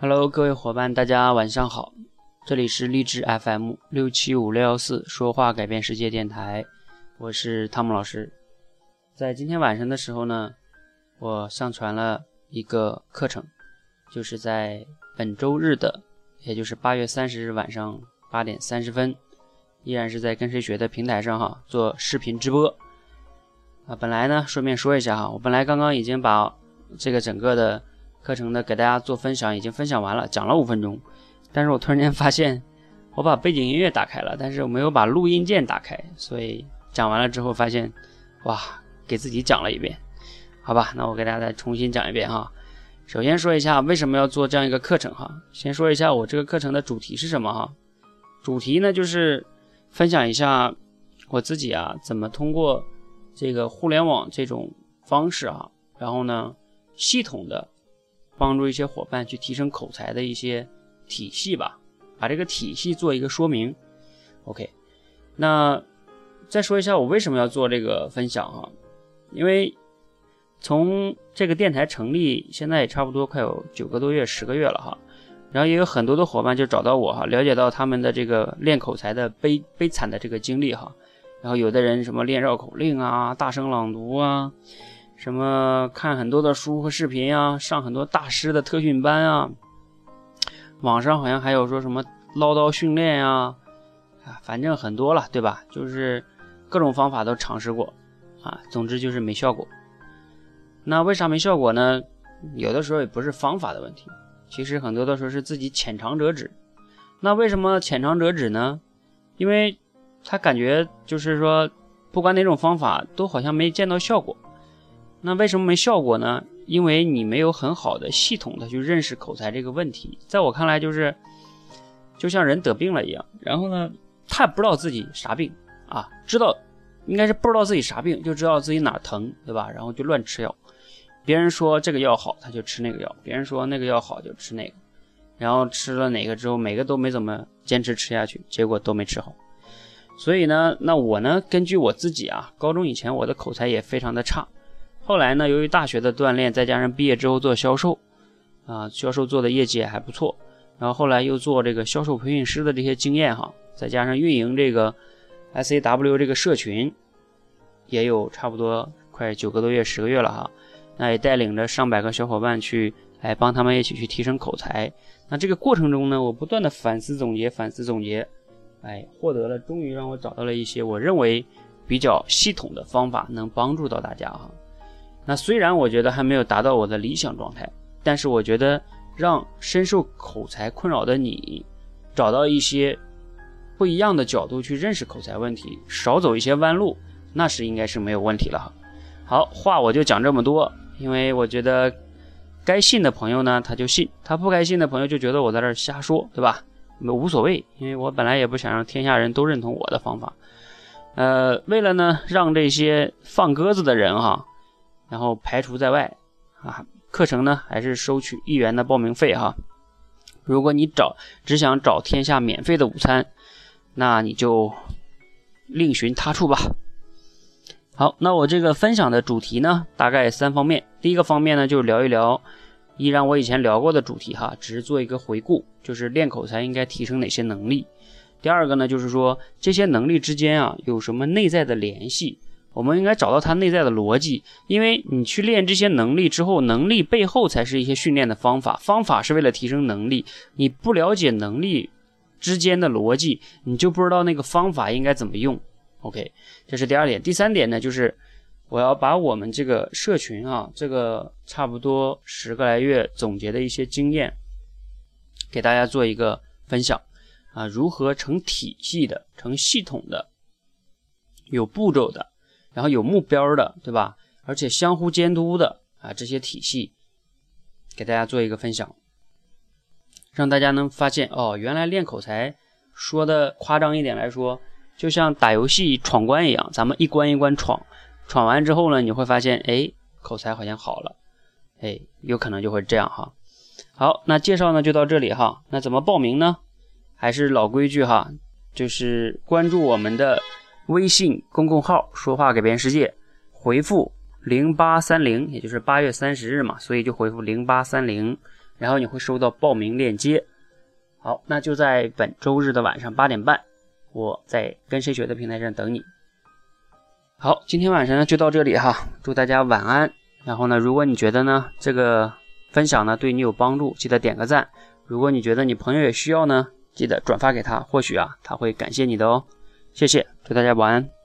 Hello，各位伙伴，大家晚上好，这里是励志 FM 六七五六幺四说话改变世界电台，我是汤姆老师。在今天晚上的时候呢，我上传了一个课程，就是在本周日的，也就是八月三十日晚上八点三十分，依然是在跟谁学的平台上哈做视频直播。啊，本来呢，顺便说一下哈，我本来刚刚已经把这个整个的。课程呢，给大家做分享，已经分享完了，讲了五分钟。但是我突然间发现，我把背景音乐打开了，但是我没有把录音键打开，所以讲完了之后发现，哇，给自己讲了一遍。好吧，那我给大家再重新讲一遍哈。首先说一下为什么要做这样一个课程哈。先说一下我这个课程的主题是什么哈。主题呢就是分享一下我自己啊，怎么通过这个互联网这种方式啊，然后呢系统的。帮助一些伙伴去提升口才的一些体系吧，把这个体系做一个说明。OK，那再说一下我为什么要做这个分享哈？因为从这个电台成立，现在也差不多快有九个多月、十个月了哈。然后也有很多的伙伴就找到我哈，了解到他们的这个练口才的悲悲惨的这个经历哈。然后有的人什么练绕口令啊、大声朗读啊。什么看很多的书和视频啊，上很多大师的特训班啊，网上好像还有说什么唠叨训练啊，啊，反正很多了，对吧？就是各种方法都尝试过啊，总之就是没效果。那为啥没效果呢？有的时候也不是方法的问题，其实很多的时候是自己浅尝辄止。那为什么浅尝辄止呢？因为他感觉就是说，不管哪种方法都好像没见到效果。那为什么没效果呢？因为你没有很好的系统的去认识口才这个问题。在我看来，就是就像人得病了一样，然后呢，他也不知道自己啥病啊，知道应该是不知道自己啥病，就知道自己哪疼，对吧？然后就乱吃药。别人说这个药好，他就吃那个药；别人说那个药好，就吃那个。然后吃了哪个之后，每个都没怎么坚持吃下去，结果都没吃好。所以呢，那我呢，根据我自己啊，高中以前我的口才也非常的差。后来呢，由于大学的锻炼，再加上毕业之后做销售，啊，销售做的业绩也还不错。然后后来又做这个销售培训师的这些经验哈，再加上运营这个 S A W 这个社群，也有差不多快九个多月、十个月了哈。那也带领着上百个小伙伴去，哎帮他们一起去提升口才。那这个过程中呢，我不断的反思总结、反思总结，哎，获得了，终于让我找到了一些我认为比较系统的方法，能帮助到大家哈。那虽然我觉得还没有达到我的理想状态，但是我觉得让深受口才困扰的你找到一些不一样的角度去认识口才问题，少走一些弯路，那是应该是没有问题了。好话我就讲这么多，因为我觉得该信的朋友呢他就信，他不该信的朋友就觉得我在这儿瞎说，对吧？无所谓，因为我本来也不想让天下人都认同我的方法。呃，为了呢让这些放鸽子的人哈。然后排除在外啊，课程呢还是收取一元的报名费哈。如果你找只想找天下免费的午餐，那你就另寻他处吧。好，那我这个分享的主题呢，大概三方面。第一个方面呢，就是聊一聊依然我以前聊过的主题哈，只是做一个回顾，就是练口才应该提升哪些能力。第二个呢，就是说这些能力之间啊有什么内在的联系。我们应该找到它内在的逻辑，因为你去练这些能力之后，能力背后才是一些训练的方法，方法是为了提升能力。你不了解能力之间的逻辑，你就不知道那个方法应该怎么用。OK，这是第二点。第三点呢，就是我要把我们这个社群啊，这个差不多十个来月总结的一些经验，给大家做一个分享啊，如何成体系的、成系统的、有步骤的。然后有目标的，对吧？而且相互监督的啊，这些体系给大家做一个分享，让大家能发现哦，原来练口才说的夸张一点来说，就像打游戏闯关一样，咱们一关一关闯，闯完之后呢，你会发现，哎，口才好像好了，哎，有可能就会这样哈。好，那介绍呢就到这里哈。那怎么报名呢？还是老规矩哈，就是关注我们的。微信公共号说话改变世界，回复零八三零，也就是八月三十日嘛，所以就回复零八三零，然后你会收到报名链接。好，那就在本周日的晚上八点半，我在跟谁学的平台上等你。好，今天晚上呢就到这里哈，祝大家晚安。然后呢，如果你觉得呢这个分享呢对你有帮助，记得点个赞。如果你觉得你朋友也需要呢，记得转发给他，或许啊他会感谢你的哦。谢谢，祝大家晚安。